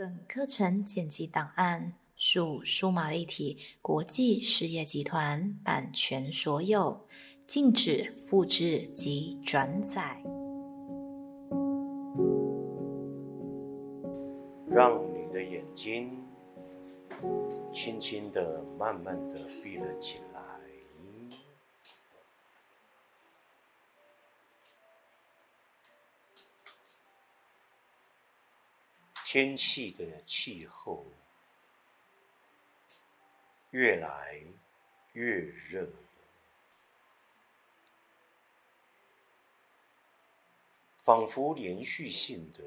本课程剪辑档案属数码立体国际事业集团版权所有，禁止复制及转载。让你的眼睛轻轻的、慢慢的闭了起来。天气的气候越来越热，仿佛连续性的，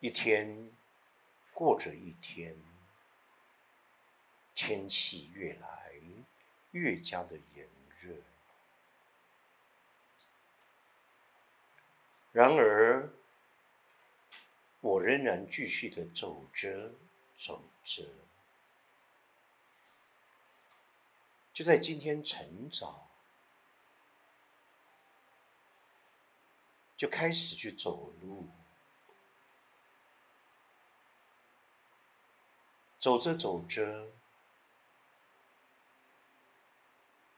一天过着一天，天气越来越加的炎热。然而，我仍然继续的走着，走着。就在今天晨早，就开始去走路。走着走着，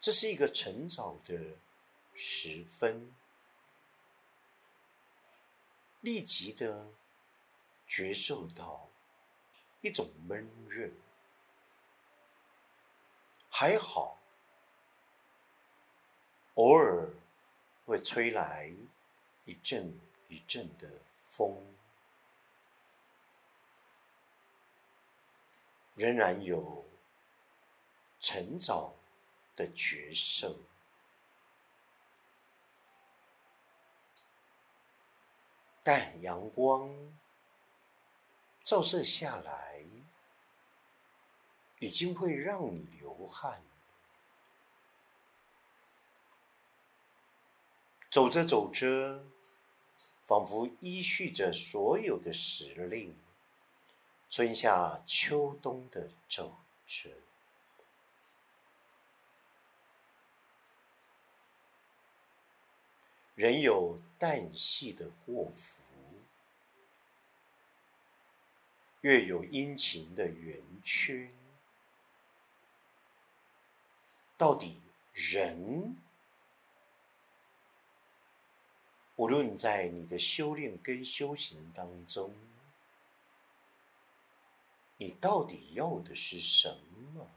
这是一个晨早的时分，立即的。觉受到一种闷热，还好，偶尔会吹来一阵一阵的风，仍然有晨早的觉受，但阳光。照射下来，已经会让你流汗。走着走着，仿佛依序着所有的时令，春夏秋冬的走着，仍有淡细的祸福。越有阴晴的圆缺，到底人，无论在你的修炼跟修行当中，你到底要的是什么？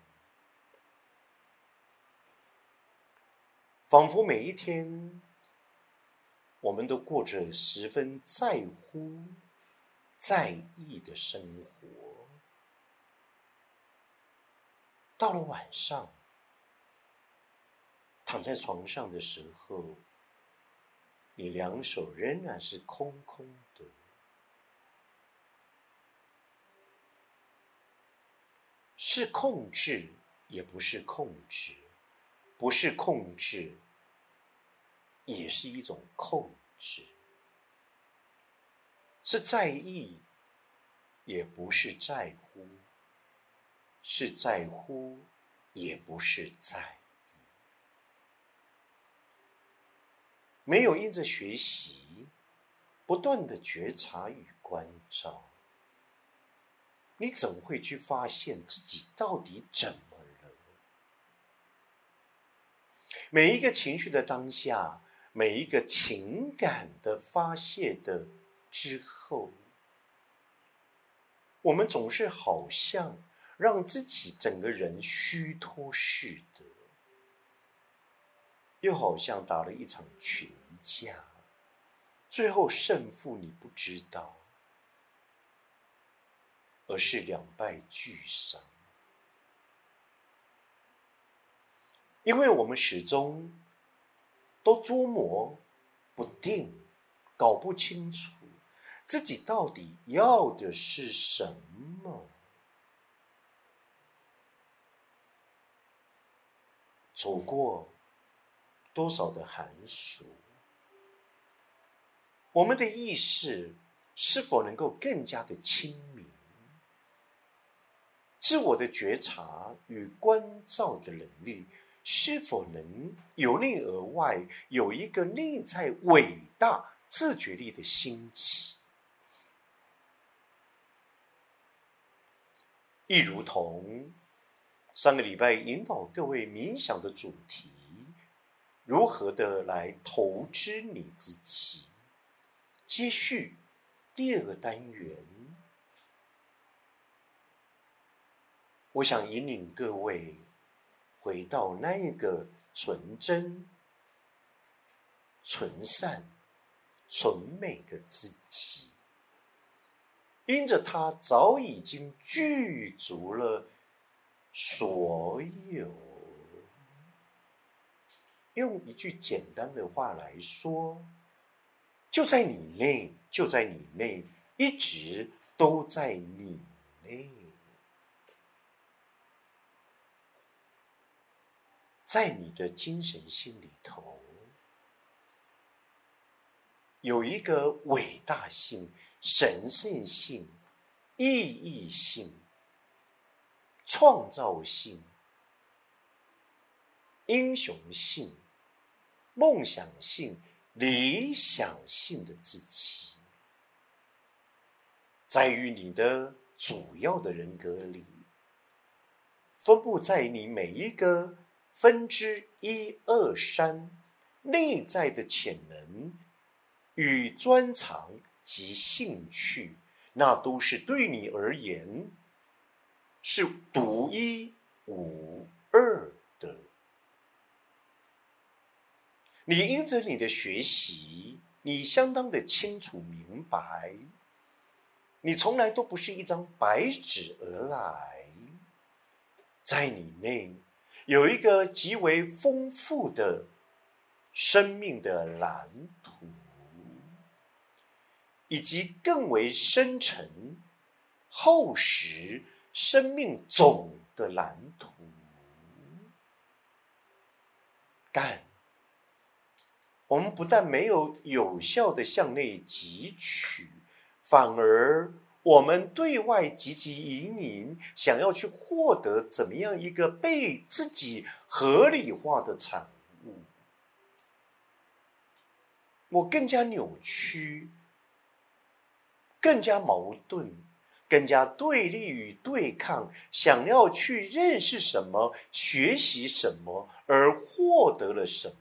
仿佛每一天，我们都过着十分在乎。在意的生活，到了晚上，躺在床上的时候，你两手仍然是空空的，是控制，也不是控制，不是控制，也是一种控制。是在意，也不是在乎；是在乎，也不是在意。没有因着学习，不断的觉察与关照，你怎会去发现自己到底怎么了？每一个情绪的当下，每一个情感的发泄的。之后，我们总是好像让自己整个人虚脱似的，又好像打了一场群架，最后胜负你不知道，而是两败俱伤，因为我们始终都捉摸不定，搞不清楚。自己到底要的是什么？走过多少的寒暑，我们的意识是否能够更加的清明？自我的觉察与关照的能力，是否能由内而外有一个内在伟大自觉力的兴起？亦如同上个礼拜引导各位冥想的主题，如何的来投资你自己。接续第二个单元，我想引领各位回到那一个纯真、纯善、纯美的自己。因着他早已经具足了所有，用一句简单的话来说，就在你内，就在你内，一直都在你内，在你的精神心里头，有一个伟大性。神圣性、意义性、创造性、英雄性、梦想性、理想性的自己，在于你的主要的人格里，分布在你每一个分之一二三内在的潜能与专长。及兴趣，那都是对你而言是独一无二的。你因着你的学习，你相当的清楚明白，你从来都不是一张白纸而来，在你内有一个极为丰富的生命的蓝图。以及更为深沉、厚实生命总的蓝图，但我们不但没有有效的向内汲取，反而我们对外积极移民，想要去获得怎么样一个被自己合理化的产物，我更加扭曲。更加矛盾，更加对立与对抗，想要去认识什么，学习什么，而获得了什么？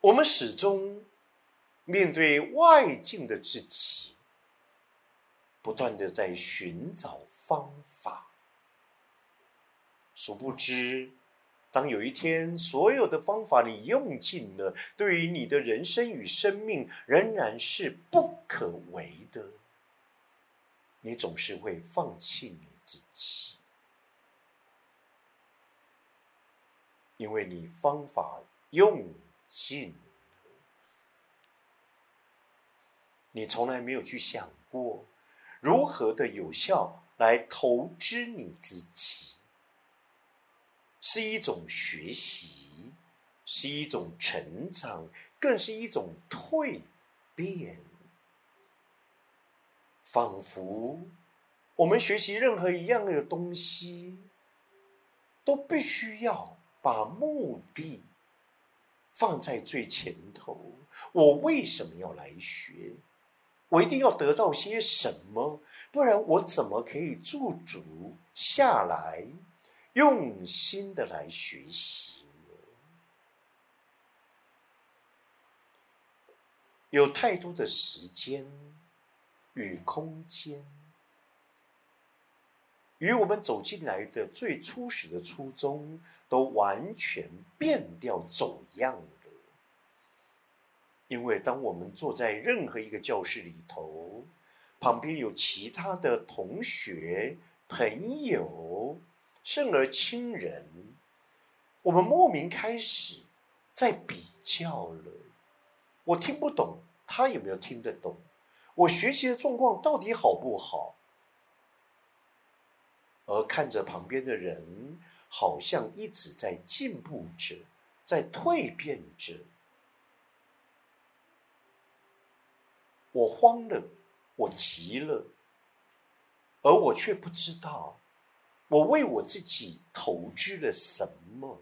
我们始终面对外境的自己，不断的在寻找方法，殊不知。当有一天，所有的方法你用尽了，对于你的人生与生命仍然是不可为的，你总是会放弃你自己，因为你方法用尽了，你从来没有去想过如何的有效来投资你自己。是一种学习，是一种成长，更是一种蜕变。仿佛我们学习任何一样的东西，都必须要把目的放在最前头。我为什么要来学？我一定要得到些什么？不然我怎么可以驻足下来？用心的来学习，有太多的时间与空间，与我们走进来的最初始的初衷都完全变掉、走样了。因为当我们坐在任何一个教室里头，旁边有其他的同学、朋友。甚而亲人，我们莫名开始在比较了。我听不懂，他有没有听得懂？我学习的状况到底好不好？而看着旁边的人，好像一直在进步着，在蜕变着。我慌了，我急了，而我却不知道。我为我自己投资了什么？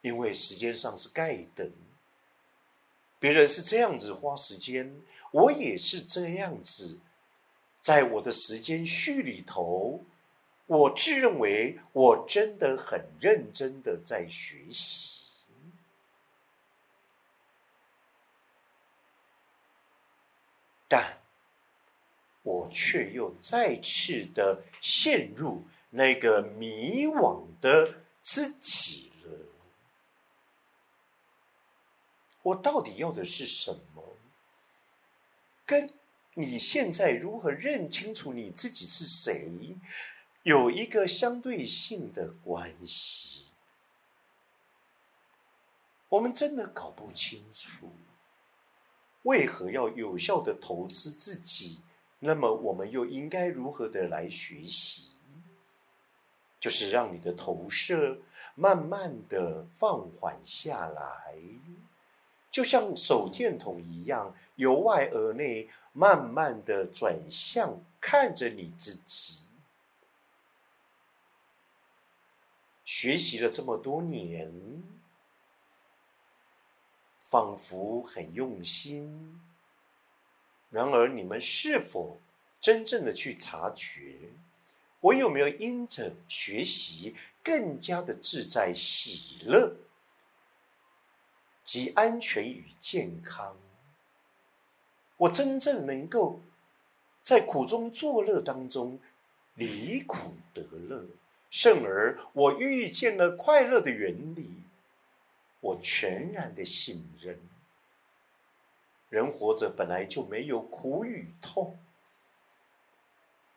因为时间上是盖等，别人是这样子花时间，我也是这样子在我的时间序里头，我自认为我真的很认真的在学习，但我却又再次的陷入那个迷惘的自己了。我到底要的是什么？跟？你现在如何认清楚你自己是谁？有一个相对性的关系。我们真的搞不清楚，为何要有效的投资自己？那么我们又应该如何的来学习？就是让你的投射慢慢的放缓下来。就像手电筒一样，由外而内，慢慢的转向看着你自己。学习了这么多年，仿佛很用心。然而，你们是否真正的去察觉，我有没有因着学习更加的自在喜乐？及安全与健康，我真正能够在苦中作乐当中离苦得乐，甚而我遇见了快乐的原理，我全然的信任。人活着本来就没有苦与痛，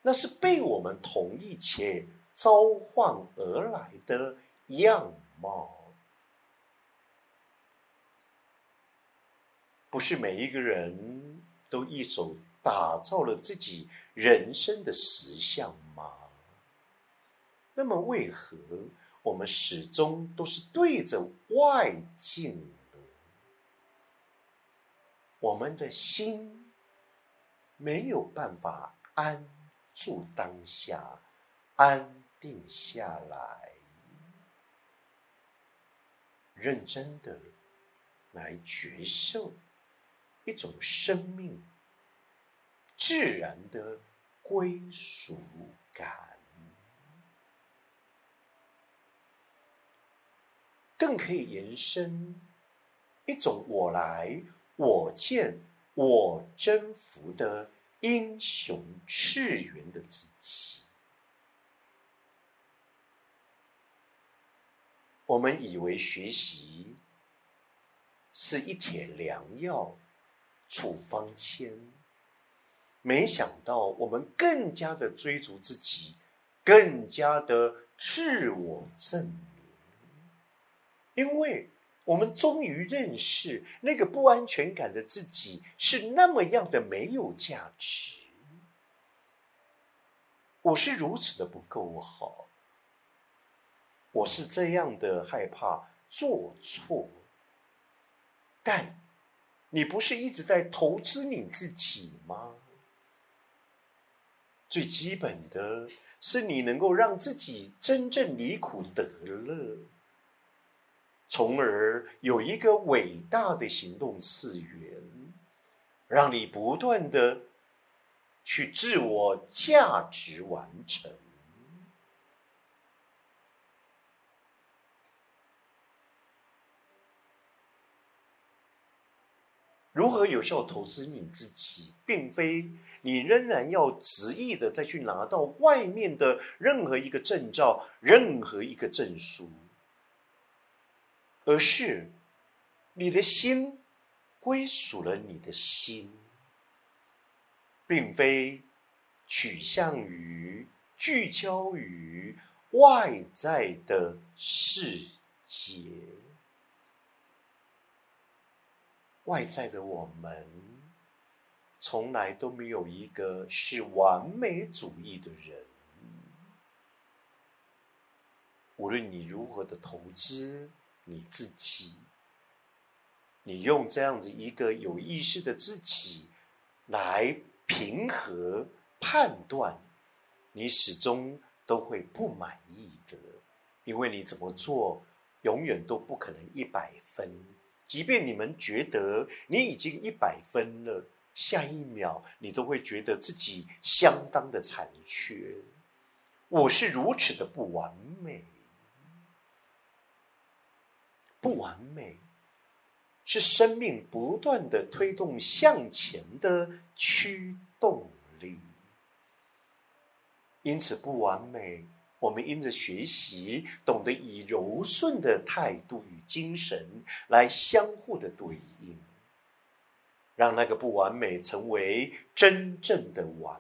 那是被我们同意且召唤而来的样貌。不是每一个人都一手打造了自己人生的实相吗？那么为何我们始终都是对着外境？我们的心没有办法安住当下，安定下来，认真的来觉受。一种生命自然的归属感，更可以延伸一种我来我见我征服的英雄次元的自己。我们以为学习是一帖良药。处方签，没想到我们更加的追逐自己，更加的自我证明，因为我们终于认识那个不安全感的自己是那么样的没有价值。我是如此的不够好，我是这样的害怕做错，但。你不是一直在投资你自己吗？最基本的是你能够让自己真正离苦得乐，从而有一个伟大的行动次元，让你不断的去自我价值完成。如何有效投资你自己，并非你仍然要执意的再去拿到外面的任何一个证照、任何一个证书，而是你的心归属了你的心，并非取向于聚焦于外在的世界。外在的我们，从来都没有一个是完美主义的人。无论你如何的投资你自己，你用这样子一个有意识的自己来平和判断，你始终都会不满意的，因为你怎么做，永远都不可能一百分。即便你们觉得你已经一百分了，下一秒你都会觉得自己相当的残缺。我是如此的不完美，不完美是生命不断的推动向前的驱动力。因此，不完美，我们因着学习，懂得以柔顺的态度与精神来相互的对应，让那个不完美成为真正的完。